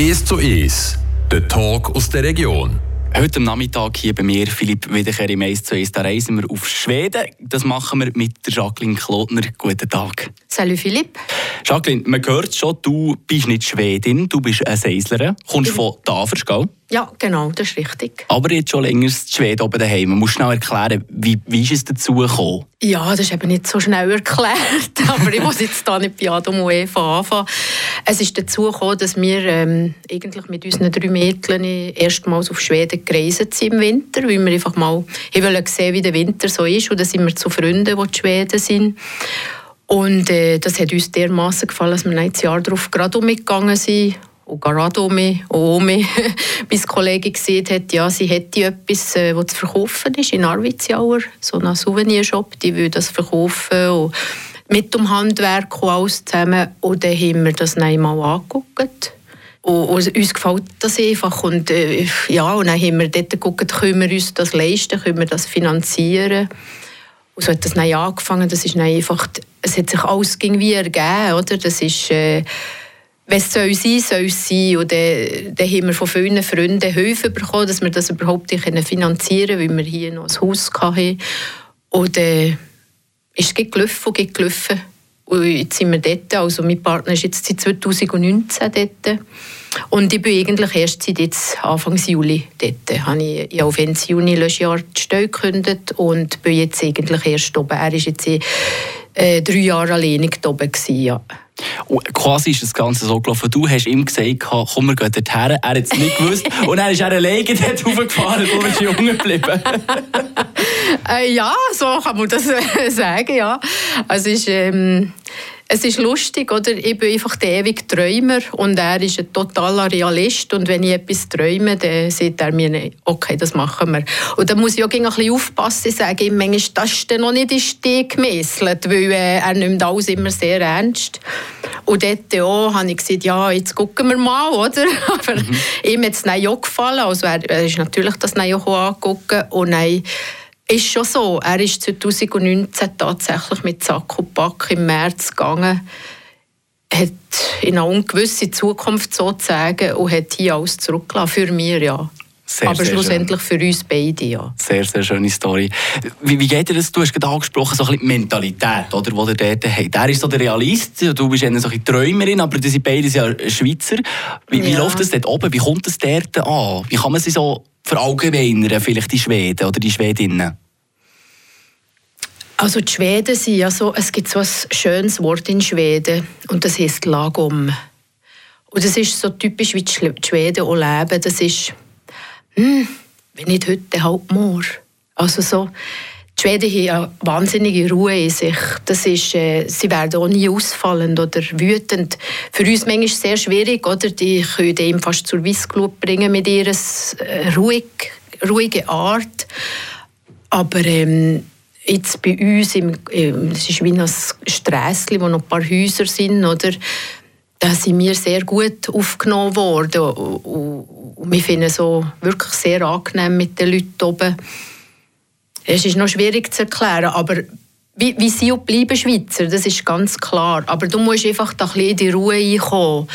1 zu 1, der Talk aus der Region. Heute am Nachmittag hier bei mir, Philipp Wiederkehr im 1 zu 1. Da reisen wir auf Schweden. Das machen wir mit Jacqueline Klotner. Guten Tag. Salut Philipp. Jacqueline, man hört schon, du bist nicht Schwedin, du bist eine Seislerin. Kommst von Davers, gell? Ja, genau, das ist richtig. Aber jetzt schon länger in Schweden oben daheim. Man muss schnell erklären, wie, wie ist es dazu gekommen? Ja, das ist eben nicht so schnell erklärt. aber ich muss jetzt da nicht bei Adam und Eva anfangen. Es ist dazu gekommen, dass wir ähm, eigentlich mit unseren drei Mädchen erstmals auf Schweden gereist sind im Winter, weil wir einfach mal wollte sehen, wie der Winter so ist. Und dann sind wir zu Freunden, die in Schweden sind. Und äh, das hat uns dermaßen gefallen, dass wir ein Jahr darauf gerade umgegangen sind und gerade um mich, die Kollegin gesehen hat, ja, sie hätte etwas, äh, was zu verkaufen ist in Arvidsjaur, so ein Souvenirshop, die will das verkaufen und mit dem Handwerk und alles zusammen. Und dann haben wir das einmal angeguckt. Und, und uns gefällt das einfach. Und, äh, ja, und dann haben wir dort geguckt, können wir uns das leisten, können wir das finanzieren. Und so hat das dann angefangen. Das ist dann einfach, es hat sich alles irgendwie ergeben. Oder? Das ist... Äh, wenn es soll sein soll es sein. Und dann, dann haben wir von vielen Freunden Hilfe bekommen, dass wir das überhaupt finanzieren können, weil wir hier noch ein Haus hatten. Und äh, ist es gelaufen und gelaufen. Und jetzt sind wir dort. Also mein Partner ist jetzt seit 2019 dort. Und ich bin eigentlich erst seit jetzt Anfang Juli dort. Habe ich ja auf Ende Juni letztes Jahr die Stelle gekündigt und bin jetzt eigentlich erst oben. Er war jetzt äh, drei Jahre alleine oben. Gewesen, ja. Und quasi ist das Ganze so gelaufen. Du hast ihm gesagt, komm, wir gehen dorthin. Er hat es nicht gewusst. und dann ist er alleine dort hochgefahren du bist jung geblieben. äh, ja, so kann man das sagen, ja. Also ist, ähm, es ist lustig, oder? Ich bin einfach der ewige Träumer und er ist ein totaler Realist und wenn ich etwas träume, dann sagt er mir, okay, das machen wir. Und da muss ich auch ein bisschen aufpassen, sage ich manchmal, das ist noch nicht in Steg gemesselt, weil äh, er nimmt alles immer sehr ernst. Und dort auch, habe ich gesagt, ja, jetzt gucken wir mal, oder? Aber mhm. ihm hat es auch gefallen, also er, er ist natürlich das auch angeguckt und dann ist schon so. Er ist 2019 tatsächlich mit Sack und Pack im März gegangen, hat in eine ungewisse Zukunft sozusagen und hat hier alles zurückgelassen. Für mich, ja. Sehr, Aber sehr schlussendlich schön. für uns beide, ja. Sehr, sehr schöne Story. Wie, wie geht dir das? Du hast gerade angesprochen, so ein bisschen Mentalität, oder, die ihr dort habt. Er ist so der Realist, du bist eine solche Träumerin, aber die sind beide ja Schweizer. Wie, wie läuft das dort oben? Wie kommt das dort an? Wie kann man sich so verallgemeinern, vielleicht die Schweden oder die Schwedinnen? Also die Schweden sind ja so, es gibt so ein schönes Wort in Schweden und das heißt Lagom. Und das ist so typisch, wie die Schweden auch leben. Das ist, hm, wenn nicht heute, halt morgen. Also so, die Schweden haben eine wahnsinnige Ruhe in sich. Das ist, äh, sie werden auch nie ausfallend oder wütend. Für uns manchmal sehr schwierig, oder? Die können ihm fast zur Weissglut bringen mit ihrer äh, ruhig, ruhigen Art. Aber ähm, jetzt bei uns, im, es ist wie ein Strässchen, wo noch ein paar Häuser sind, oder? da sind wir sehr gut aufgenommen worden. Und wir finden es so wirklich sehr angenehm mit den Leuten oben. Es ist noch schwierig zu erklären, aber wie, wie sie auch bleiben Schweizer, das ist ganz klar. Aber du musst einfach da ein bisschen in die Ruhe reinkommen.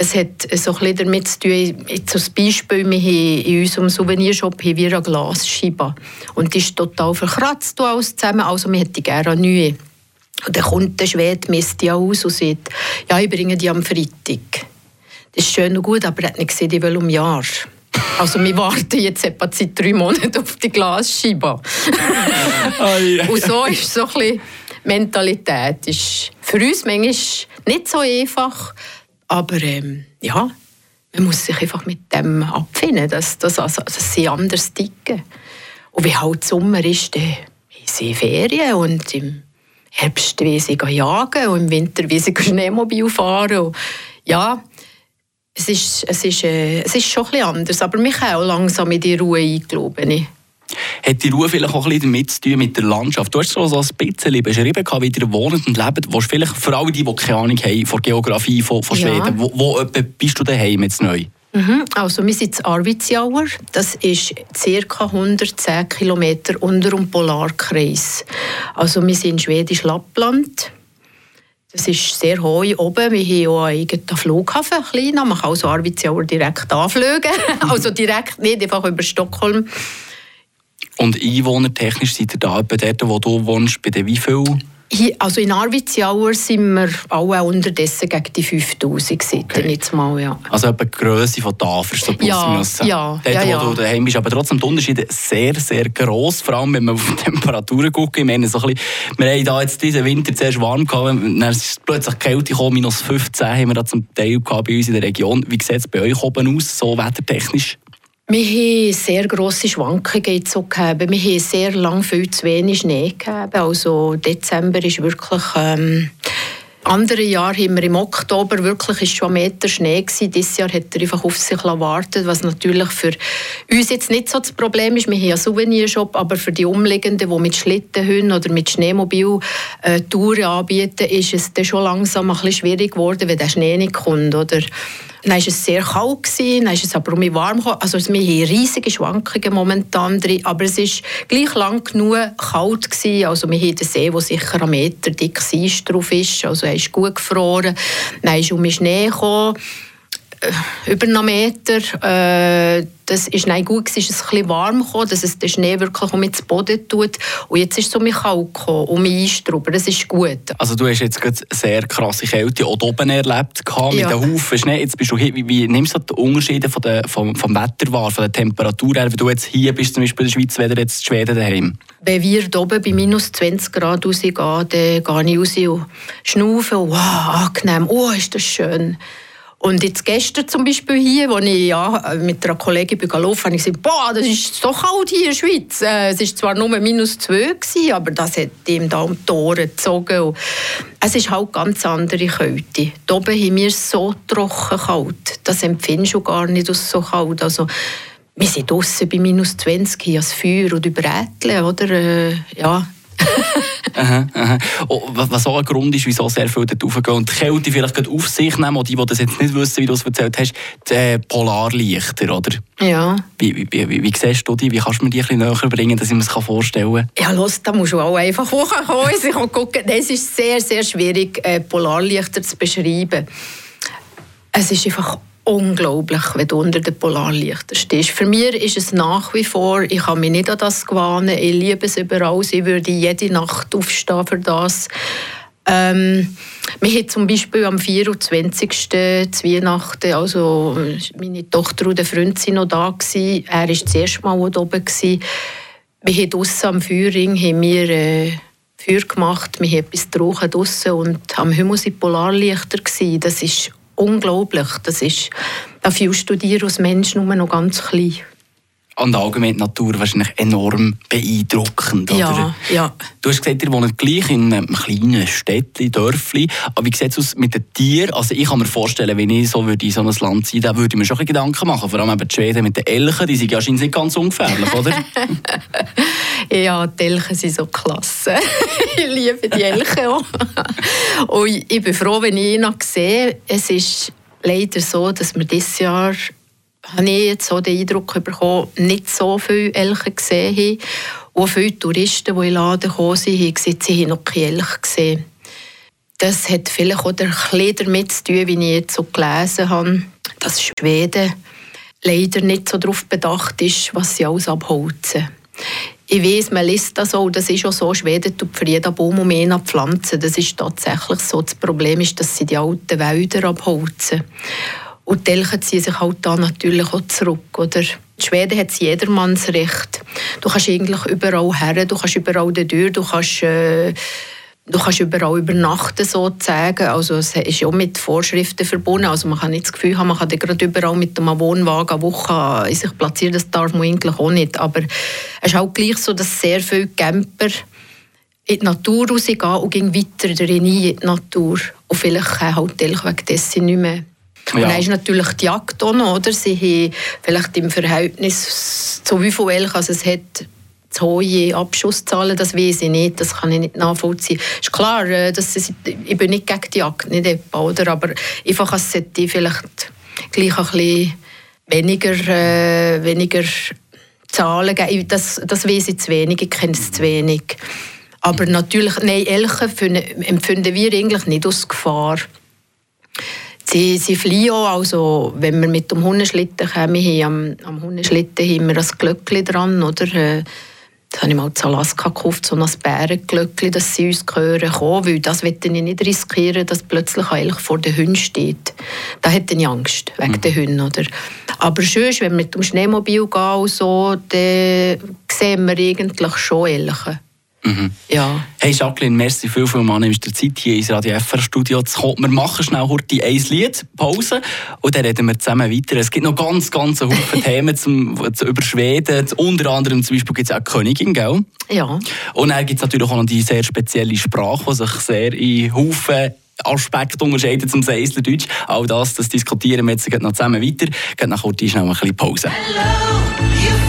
Es hat so ein damit zu tun, als Beispiel, wir haben in unserem Souvenirshop haben wir eine Glasscheibe. Und die ist total verkratzt alles zusammen, also wir hätten gerne eine neue. Und dann kommt der Schwede, misst die aus und sagt, ja, ich bringe die am Freitag. Das ist schön und gut, aber er hat nicht gesehen, ich will um Jahr. Also wir warten jetzt etwa seit drei Monaten auf die Glasscheibe. Und so ist so ein bisschen Mentalität. Ist für uns manchmal nicht so einfach, aber ähm, ja, man muss sich einfach mit dem abfinden, dass, dass, also, dass sie anders ticken. Und wie halt Sommer ist, dann sie Ferien und im Herbst wie sie jagen und im Winter wie sie Schneemobil fahren. Und ja, es ist, es, ist, äh, es ist schon ein bisschen anders, aber mich auch langsam in die Ruhe eingelaufen hat die Ruhe vielleicht auch ein bisschen damit zu tun mit der Landschaft? Du hast so ein bisschen beschrieben, wie ihr wohnt und lebt. Wo vielleicht für alle, die, die keine Ahnung haben von Geografie von, von Schweden, ja. wo, wo bist du daheim jetzt neu? Mhm. Also wir sind in Arvidsjaur. Das ist ca. 110 Kilometer unter dem Polarkreis. Also wir sind in Schwedisch Lappland. Das ist sehr hoch oben. Wir haben auch einen eigenen Flughafen, Man kann also Arvidsjaur direkt anfliegen. also direkt, nicht einfach über Stockholm. Und einwohnertechnisch seid ihr da etwa dort, wo du wohnst, bei den wie viel? Also in Arvidsjaur sind wir alle unterdessen gegen die 5000 okay. jetzt mal, ja. Also etwa die Grösse von Tafel, so plus ja, minus. Ja, Dort, ja, wo ja. du daheim bist. Aber trotzdem, die Unterschiede sehr, sehr gross. Vor allem, wenn man auf die Temperaturen guckt. Ich meine, so ein bisschen, wir haben da jetzt diesen Winter zuerst warm gehabt, dann ist plötzlich Kälte gekommen, minus 15 haben wir da zum Teil gehabt bei uns in der Region. Wie sieht es bei euch oben aus, so wettertechnisch? Wir haben sehr grosse Schwankungen so gegeben. Wir haben sehr lange viel zu wenig Schnee gegeben. Also Dezember ist wirklich... Ähm andere Jahre haben wir im Oktober wirklich ist schon Meter Schnee gewesen. Dieses Jahr hat er einfach auf sich warten was natürlich für uns jetzt nicht so das Problem ist. Wir haben einen Souvenirshop, aber für die Umliegenden, die mit Schlittenhunden oder mit Schneemobil äh, Touren anbieten, ist es dann schon langsam ein bisschen schwierig geworden, wenn der Schnee nicht kommt. Oder? Dann war es sehr kalt, dann ist es aber um warm gekommen. Also wir haben riesige Schwankungen momentan drin, aber es war gleich lang genug kalt gewesen. Also wir haben den See, wo sicher ein Meter dick Eis drauf ist, also er ist gut gefroren. Dann ist um Schnee gekommen über einen Meter. Äh, das ist nein, gut, es ist ein bisschen warm gekommen, dass es den Schnee wirklich um ins Boden tut. Und jetzt ist es um mich kalt gekommen, um mich einstrubern. Das ist gut. Also du hast jetzt gerade sehr krasse Kälte auch oben erlebt gehabt, mit Ja. einem Haufen Schnee. Jetzt bist du hier, wie, wie nimmst du die Unterschiede von der, vom, vom Wetter wahr, von der Temperatur her, wenn du jetzt hier bist, zum Beispiel in der Schweiz, weder jetzt in Schweden daheim? Wenn wir hier oben bei minus 20 Grad rausgehen, dann gehe ich raus und schnaufe. Wow, angenehm. Oh, ist das schön. Und jetzt gestern zum Beispiel hier, als ich ja, mit einer Kollegin bin gelaufen habe ich gesagt, boah, das ist so kalt hier in der Schweiz. Äh, es war zwar nur minus 2, gewesen, aber das hat ihm da um die Ohren gezogen. Und es ist halt ganz andere Kälte. Hier oben haben wir so trocken kalt. Das empfindest du gar nicht als so kalt. Also, wir sind draußen bei minus 20, hier das Feuer und überräteln, oder? Äh, ja. Aha, aha. Oh, wa- was auch ein Grund ist, wieso sehr viele dort raufgehen und die Kälte vielleicht gerade auf sich nehmen, und die, die das jetzt nicht wissen, wie du es erzählt hast, die äh, Polarlichter, oder? Ja. Wie, wie, wie, wie, siehst du die? Wie kannst du mir die ein bisschen näher bringen, dass ich mir das vorstellen kann? Ja, los, da musst du auch einfach hochkommen. Ich kann gucken. Es ist sehr, sehr schwierig, äh, Polarlichter zu beschreiben. Es ist einfach unglaublich, wenn du unter den Polarlichtern stehst. Für mich ist es nach wie vor, ich kann mich nicht an das gewöhnen, ich liebe es überall, ich würde jede Nacht aufstehen für das. Ähm, wir hatten zum Beispiel am 24. zu Weihnachten, also meine Tochter und der Freund waren noch da. Gewesen. Er war das erste Mal hier oben. Gewesen. Wir haben draussen am Feuerring haben wir, äh, Feuer gemacht, wir haben etwas getrunken draussen und am Himmel waren Polarlichter. Gewesen. Das ist unglaublich. Das ist, da fühlst du dir als Mensch nur noch ganz klein. Und allgemein die Natur wahrscheinlich enorm beeindruckend, oder? Ja, ja. Du hast gesagt, ihr wohnt gleich in einem kleinen Städtchen, Dörfli. Aber wie sieht es aus mit den Tieren? Also ich kann mir vorstellen, wenn ich so würde in so ein Land sein würde, würde ich mir schon Gedanken machen. Vor allem eben die Schweden mit den Elchen, die sind ja anscheinend nicht ganz ungefährlich, oder? Ja, die Elchen sind so klasse. ich liebe die Elchen auch. Und ich bin froh, wenn ich ihn noch sehe. Es ist leider so, dass wir dieses Jahr habe ich jetzt so den Eindruck bekommen, nicht so viele Elche gesehen haben. Und viele Touristen, die in den Laden gekommen sind, haben gesagt, sie haben noch keine Elche gesehen. Das hat vielleicht auch ein damit zu tun, wie ich jetzt so gelesen habe, dass Schweden leider nicht so darauf bedacht ist, was sie alles abholzen. Ich weiß, man liest das auch, das ist auch so, Schweden tut für jeden Baum um eine Pflanze. Das ist tatsächlich so. Das Problem ist, dass sie die alten Wälder abholzen. Und die Elchen ziehen sich halt da natürlich auch zurück. Oder? In Schweden hat jedermanns Recht. Du kannst eigentlich überall her, du kannst überall durch, du kannst, äh, du kannst überall übernachten sozusagen. Also es ist ja mit Vorschriften verbunden. Also man kann nicht das Gefühl haben, man kann gerade überall mit einem Wohnwagen eine Woche in sich platzieren. Das darf man eigentlich auch nicht. Aber es ist halt gleich so, dass sehr viele Camper in die Natur rausgehen und gehen weiter in die Natur. Und vielleicht halt wegen dessen nicht mehr. Und Ja. dann ist natürlich die Jagd auch noch, oder? Sie haben vielleicht im Verhältnis zu wie viel Elch also es hat, zu hohe Abschusszahlen, das weiß ich nicht, das kann ich nicht nachvollziehen. Ist klar, äh, dass es, ich bin nicht gegen die Jagd, nicht etwa, oder? aber einfach, es sollte vielleicht gleich ein bisschen weniger, äh, weniger Zahlen geben. Das, das weiß ich zu wenig, ich kenne es zu wenig. Aber natürlich, nein, Elche empfinden wir eigentlich nicht als Gefahr. Sie, sie fliehen auch, also wenn wir mit dem Hundeschlitten kommen, haben, am, am Hundeschlitten haben wir ein Glöckchen dran, oder? Äh, das habe ich mal zu Alaska gekauft, so ein Bärenglöckchen, dass sie uns gehören kommen, weil das möchte ich nicht riskieren, dass plötzlich eigentlich vor den Hunden steht. Da hätte ich Angst, wegen mhm. den Hunden, oder? Aber schön, wenn wir mit dem Schneemobil gehen und so, dann sehen wir eigentlich schon Elche. Mhm. Ja. Hey Jacqueline, merci viel, viel Mal, nimmst dir Zeit hier ins Radio FR Studio zu kommen. Wir machen schnell heute ein Lied, Pause, und dann reden wir zusammen weiter. Es gibt noch ganz, ganz viele Themen zum, zum, über Schweden. Unter anderem zum Beispiel gibt es auch Königin, gell? Ja. Und dann gibt es natürlich auch noch die sehr spezielle Sprache, die sich sehr in Haufen Aspekte unterscheidet zum Seislerdeutsch. All das, das diskutieren wir jetzt noch zusammen weiter. Geht nach kurz schnell ein bisschen Pause. Hello,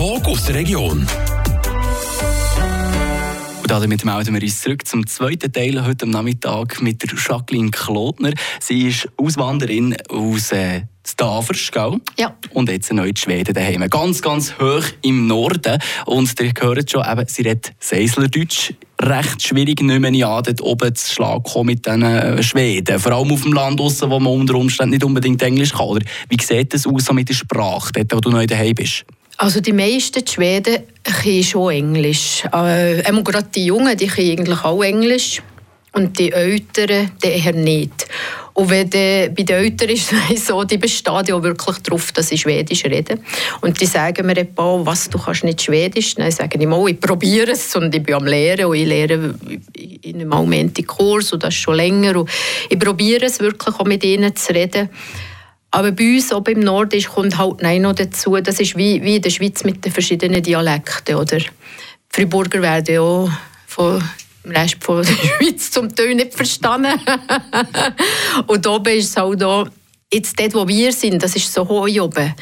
Region. Und damit melden wir uns zurück zum zweiten Teil heute am Nachmittag mit der Jacqueline Klotner. Sie ist Auswanderin aus äh, Stavers, gell? Ja. Und jetzt neu in Schweden daheim. Ganz, ganz hoch im Norden. Und ihr hört schon, eben, sie redet Seislerdeutsch. Recht schwierig, nicht mehr an, dort oben zu Schlag kommen mit den äh, Schweden. Vor allem auf dem Land draussen, wo man unter Umständen nicht unbedingt Englisch kann. Oder wie sieht das aus so mit der Sprache, dort, wo du neu daheim bist? Also die meisten Schweden können schon Englisch. Äh, gerade die Jungen, die können eigentlich auch Englisch. Und die Älteren, die eher nicht. Und wenn die, bei den Eltern ist es so, die bestehen ja wirklich darauf, dass sie Schwedisch reden. Und die sagen mir etwa, was, du kannst nicht Schwedisch? Dann sage ich mal, ich probiere es und ich bin am Lehren und ich lehre in einem Moment Kurs und das schon länger. Und ich probiere es wirklich auch mit ihnen zu reden. Aber bei uns oben im Norden kommt halt nein noch dazu, das ist wie, wie in der Schweiz mit den verschiedenen Dialekten. Oder? Die Friburger werden ja von im Rest von der Schweiz zum Teil nicht verstanden. und oben ist es halt da, jetzt dort, wo wir sind, das ist so hoch oben,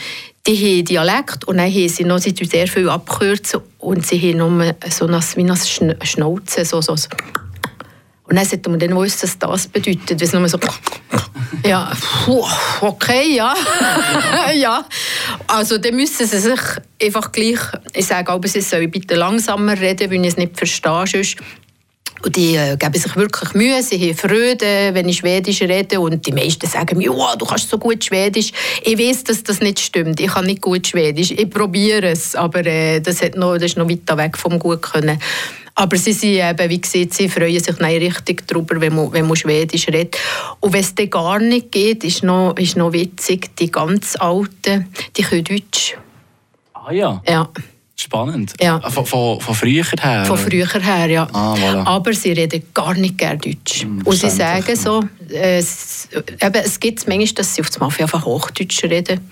die haben Dialekt und dann haben sie noch, sie sehr viel abkürzen und sie haben nur so eine, wie eine Schnauze, so, so, so und dann sollte man dann wissen, was das bedeutet. Wenn es nur so ja, okay, ja. ja. Also dann müssen sie sich einfach gleich, ich sage aber, sie sollen bitte langsamer reden, wenn ich es nicht verstehe. Und die äh, geben sich wirklich Mühe, sie haben Freude, wenn ich Schwedisch rede. Und die meisten sagen mir, oh, du kannst so gut Schwedisch. Ich weiß, dass das nicht stimmt. Ich kann nicht gut Schwedisch. Ich probiere es, aber äh, das, hat noch, das ist noch weiter weg vom gut können. Aber sie sind eben, wie gesagt, sie freuen sich richtig darüber, wenn man, wenn man Schwedisch redet. Und wenn es dann gar nicht geht, ist noch, ist noch witzig, die ganz Alten, die können Deutsch. Ah ja? Ja. Spannend. Ja. Von, von, von früher her? Von früher her, ja. Ah, voilà. Aber sie reden gar nicht gerne Deutsch. Mm, Und sie sagen so, äh, es, eben, es gibt manchmal, dass sie auf das Mafia einfach Hochdeutsch reden.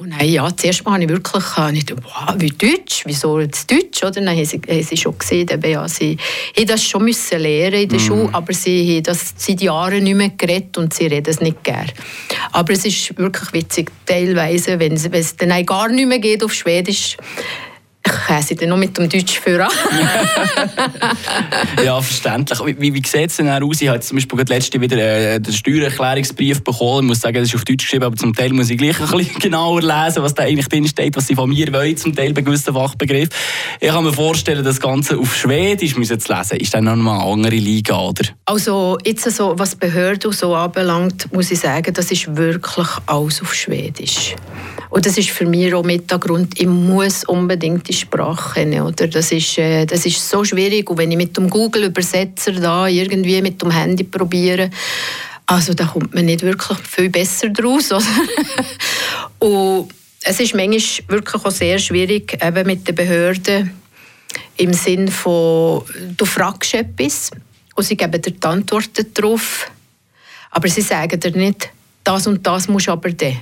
Und dann, ja, zuerst mal habe ich wirklich äh, nicht, wow, wie Deutsch, wieso jetzt Deutsch? Oder? Dann haben sie, haben sie schon gesehen, eben, ja, sie haben das schon müssen lernen in der mm. Schule, aber sie haben das seit Jahren nicht mehr geredet und sie reden es nicht gerne. Aber es ist wirklich witzig, teilweise, wenn es, wenn es dann gar nicht mehr geht auf Schwedisch, ich sie dann noch mit dem Deutsch führen. ja, verständlich. Wie, wie sieht es denn aus? Ich habe zum Beispiel letzte wieder äh, den Steuererklärungsbrief bekommen. Ich muss sagen, das ist auf Deutsch geschrieben, aber zum Teil muss ich gleich ein bisschen genauer lesen, was da eigentlich drin steht, was sie von mir wollen, zum Teil bei gewissen Fachbegriffen. Ich kann mir vorstellen, das Ganze auf Schwedisch müssen zu lesen, ist dann noch eine andere Liga, oder? Also, jetzt so, was Behörden so anbelangt, muss ich sagen, das ist wirklich alles auf Schwedisch. Und das ist für mich auch mit der Grund, ich muss unbedingt die Sprache kennen. Oder? Das, ist, äh, das ist so schwierig. Und wenn ich mit dem Google-Übersetzer da irgendwie mit dem Handy probiere, also da kommt man nicht wirklich viel besser draus. Oder? und es ist manchmal wirklich auch sehr schwierig eben mit den Behörden im Sinn von, du fragst etwas und sie geben dir die Antworten darauf, aber sie sagen dir nicht, das und das musst du aber dann.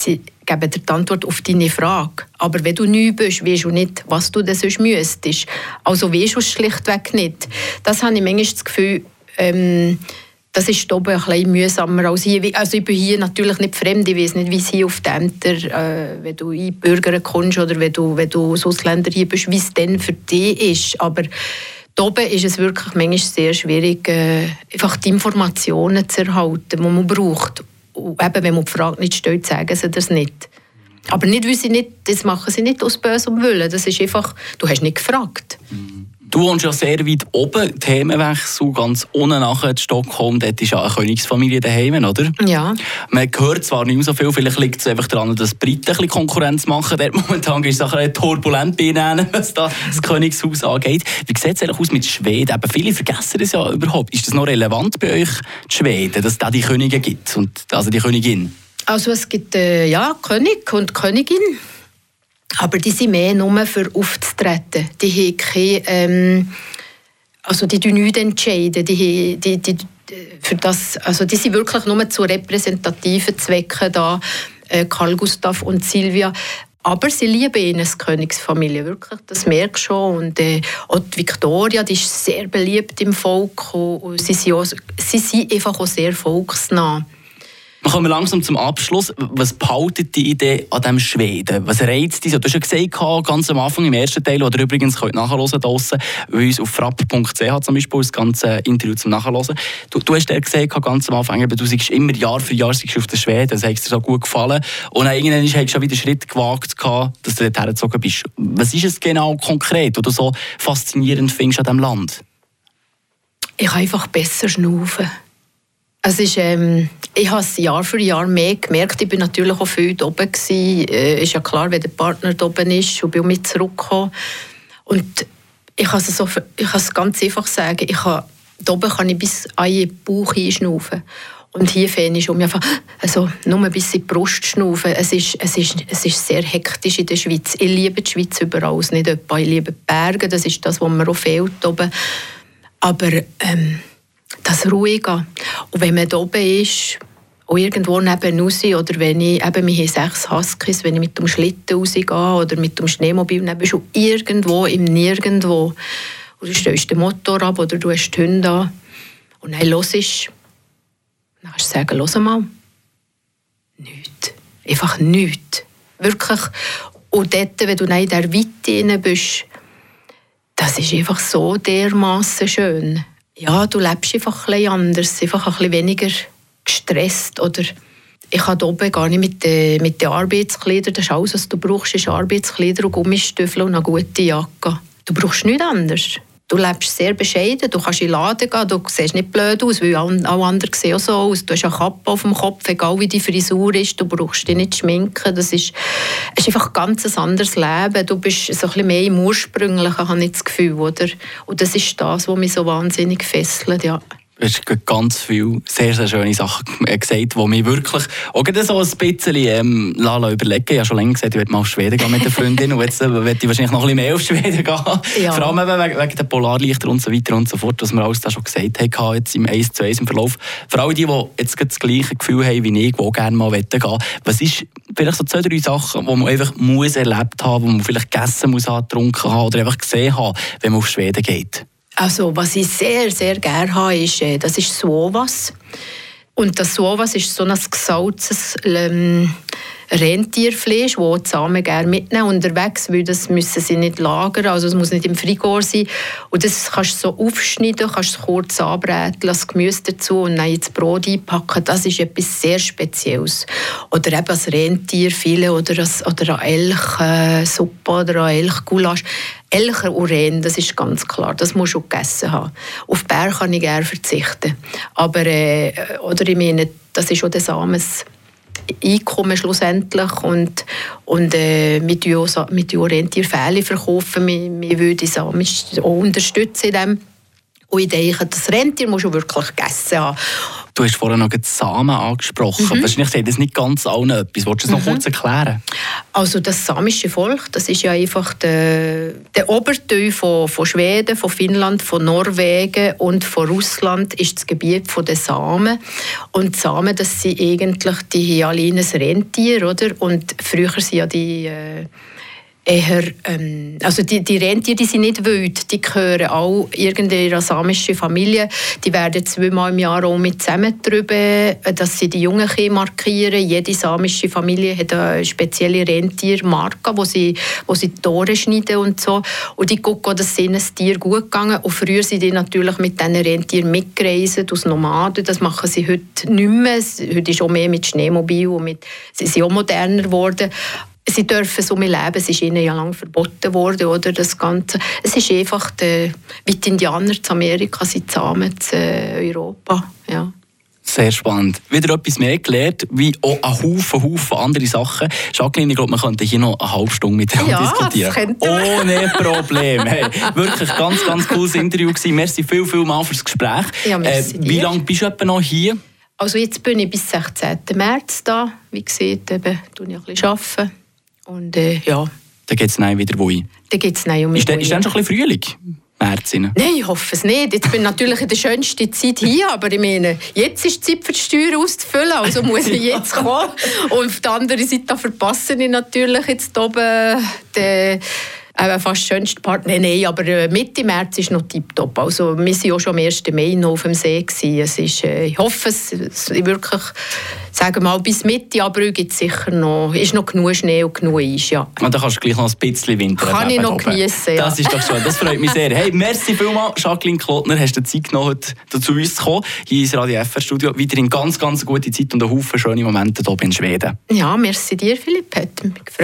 Sie geben dir die Antwort auf deine Frage. Aber wenn du neu bist, weißt du nicht, was du denn sonst müsstest. Also weißt du es schlichtweg nicht. Das habe ich manchmal das Gefühl, ähm, das ist oben ein bisschen mühsamer als hier. Also ich bin hier natürlich nicht fremd, ich weiß nicht, wie es hier auf den Ämtern, äh, wenn du einbürgern kommst oder wenn du, wenn du als Ausländer hier bist, wie es dann für dich ist. Aber oben ist es wirklich manchmal sehr schwierig, äh, einfach die Informationen zu erhalten, die man braucht eben, wenn man die Frage nicht stellt, sagen sie das nicht. Aber nicht, weil sie nicht, das machen sie nicht aus bösem Willen. Das ist einfach, du hast nicht gefragt. Du wohnst ja sehr weit oben, Themenwechsel, ganz unten nachher in Stockholm, dort ist ja eine Königsfamilie daheim, oder? Ja. Man hört zwar nicht mehr so viel, vielleicht liegt es einfach daran, dass die Briten ein bisschen Konkurrenz machen. Dort momentan ist es ein turbulent bei ihnen, was da das Königshaus angeht. Wie sieht es eigentlich aus mit Schweden? Eben, viele vergessen das ja überhaupt. Ist das noch relevant bei euch, die Schweden, dass es da die Könige gibt, und, also die Königin? Also es gibt äh, ja König und Königin. Aber die sind mehr nur für aufzutreten. Die haben keine, ähm, also die nichts entscheiden. Die, die, die, für das, also die sind wirklich nur zu repräsentativen Zwecken da, äh, Karl Gustav und Silvia. Aber sie lieben ihn als Königsfamilie, wirklich, das merkst du schon. Und äh, auch die Victoria, die ist sehr beliebt im Volk und sie sind, auch, sie sind einfach auch sehr volksnah. Wir kommen langsam zum Abschluss. Was behaltet die Idee an diesem Schweden? Was reizt dich? Du hast ja gesagt, ganz am Anfang im ersten Teil, oder übrigens könnt ihr nachhören draussen, bei uns auf frapp.ch zum Beispiel, das ganze Interview zum Nachhören. Du, du hast dir gesagt, ganz am Anfang, du siehst immer Jahr für Jahr auf der Schweden, das hat dir so gut gefallen. Und dann irgendwann hast du schon wieder einen Schritt gewagt, dass du dort hergezogen bist. Was ist es genau konkret, was du so faszinierend findest an diesem Land? Ich kann einfach besser schnaufen. Es ist, ähm, ich habe es Jahr für Jahr mehr gemerkt. Ich war natürlich auch viel da oben. Es Äh, ist ja klar, wenn der Partner da oben ist und bin mit zurückgekommen. Und ich kann es, so, ich kann es ganz einfach sagen, ich kann, da oben kann ich bis an den Bauch hinschnaufen. Und hier fände ich um einfach, also nur bis in die Brust schnaufen. Es ist, es, ist, es ist sehr hektisch in der Schweiz. Ich liebe die Schweiz überall, nicht etwa. Ich liebe Berge, das ist das, was mir auch fehlt oben. Aber ähm, das Ruhige. Und wenn man oben ist, auch irgendwo neben raus, oder wenn ich, eben, wir haben sechs Huskies, wenn ich mit dem Schlitten rausgehe oder mit dem Schneemobil neben schon irgendwo im Nirgendwo, oder du stellst den Motor ab oder du hast die Hunde an und dann hörst dann kannst du sagen, hör mal, nichts. Einfach nichts. Wirklich. Und dort, wenn du in der Weite bist, das ist einfach so dermaßen schön. Ja, du lebst einfach ein anders, einfach ein bisschen weniger gestresst oder ich habe oben gar nicht mit den, mit den Arbeitskleidern, das ist alles, was du brauchst, ist Arbeitskleider und Gummistiefel und eine gute Jacke. Du brauchst nichts anderes. Du lebst sehr bescheiden, du kannst in den Laden gehen, du siehst nicht blöd aus, weil alle anderen sehen auch so aus. Du hast eine Kappe auf dem Kopf, egal wie die Frisur ist, du brauchst dich nicht schminken. Das ist, ist einfach ein ganz anderes Leben. Du bist so ein bisschen mehr im Ursprünglichen, habe ich das Gefühl. Oder? Und das ist das, was mich so wahnsinnig fesselt. Ja. Hast ganz viele sehr, sehr schöne Sachen gesagt, die mich wirklich auch so ein bisschen ähm, Lala überlegen. Ich habe schon länger gesagt, ich werde mal auf Schweden gehen mit der Freundin und jetzt äh, werde ich wahrscheinlich noch ein bisschen mehr auf Schweden gehen. Ja. Vor allem wegen, wegen der Polarlichter und so weiter und so fort, was wir alles da schon gesagt haben, jetzt im 1 zu 1 im Verlauf. Vor allem die, die jetzt das gleiche Gefühl haben wie ich, die gerne mal gehen Was ist vielleicht so zwei, drei Sachen, die man einfach muss erlebt haben, die man vielleicht gegessen muss getrunken haben oder einfach gesehen haben, wenn man auf Schweden geht? Also, was ich sehr, sehr gerne habe, ist, äh, das ist Suovas. Und das Suovas ist so ein gesalzenes ähm, Rentierfleisch, das die Samen gerne mitnehmen. Unterwegs weil das müssen sie nicht lagern, also es muss nicht im Frigor sein. Und das kannst du so aufschneiden, kannst es kurz anbraten, das Gemüse dazu und dann ins Brot einpacken. Das ist etwas sehr Spezielles. Oder eben das Rentierfilet oder, das, oder eine Elchsuppe oder eine Elchgulasch. Elcher Urin, das ist ganz klar, das musst du gegessen haben. Auf Bär kann ich gerne verzichten. Aber, äh, oder ich meine, das ist auch der Samens Einkommen schlussendlich und, und äh, mit, Orientierfälle verkaufen. Wir, wir würden es auch unterstützen in dem. Und ich denke, das Rentier muss du wirklich gegessen haben. Du hast vorhin noch die Samen angesprochen. Mhm. Wahrscheinlich sagt das nicht ganz allen etwas. Wolltest du es noch mhm. kurz erklären? Also das samische Volk, das ist ja einfach der, der Oberteil von, von Schweden, von Finnland, von Norwegen und von Russland ist das Gebiet der Samen. Und die Samen, das sind eigentlich die Hyalines Rentier, oder? Und früher sind ja die... Äh, eher, ähm, also die, die Rentiere die sind nicht wild, die gehören auch irgendeiner samischen Familie. Die werden zweimal im Jahr auch mit zusammengetrieben, dass sie die jungen markieren. Jede samische Familie hat eine spezielle Rentiermarke, wo sie, wo sie die Tore schneiden und so. Und die gucken, dass ihnen Tier gut gegangen Und früher sind die natürlich mit diesen Rentieren mitgereist, aus Nomaden. Das machen sie heute nicht mehr. Heute ist auch mehr mit Schneemobil und mit, sie sind auch moderner geworden sie dürfen so mehr leben. Es ist ihnen ja lange verboten worden, oder, das Ganze. Es ist einfach, der, wie die Indianer zu Amerika sind zusammen zu äh, Europa, ja. Sehr spannend. Wieder etwas mehr gelernt, wie auch ein Haufen, Haufen andere Sachen. Jacqueline, ich glaube, man könnte hier noch eine halbe Stunde mit dir ja, diskutieren. Ohne Problem. Hey, wirklich ganz, ganz cooles Interview gewesen. Merci viel, viel mal fürs Gespräch. Ja, äh, wie lange bist du etwa noch hier? Also jetzt bin ich bis 16. März da. Wie gesagt, eben, tue ich ein bisschen arbeiten. Und äh, ja. Dann geht es wieder wohin? Dann geht es um Ist, ist dann schon ein bisschen Frühling? März Nein, ich hoffe es nicht. Jetzt bin ich natürlich in der schönsten Zeit hier, aber ich meine, jetzt ist die Zeit für die Steuer auszufüllen, also muss ich jetzt kommen. Und auf der anderen Seite verpasse ich natürlich jetzt oben den äh, fast schönste Partner. Nein, aber äh, Mitte März ist noch tiptop. Also wir waren auch schon am 1. Mai noch auf dem See. Gewesen. Es ist, äh, ich hoffe, es, es wirklich, sagen wir mal, bis Mitte April gibt es sicher noch, ist noch genug Schnee und genug Eis. Ja. Und dann kannst du gleich noch ein bisschen Winter Kann ich noch genießen, ja. Das ist doch schön, das freut mich sehr. Hey, merci vielmals, Jacqueline Klotner, hast du Zeit genommen, heute zu uns zu kommen, hier ins Radio FR Studio. Weiterhin ganz, ganz gute Zeit und einen Haufen schöne Momente hier in Schweden. Ja, merci dir, Philipp. Hat mich gefreut.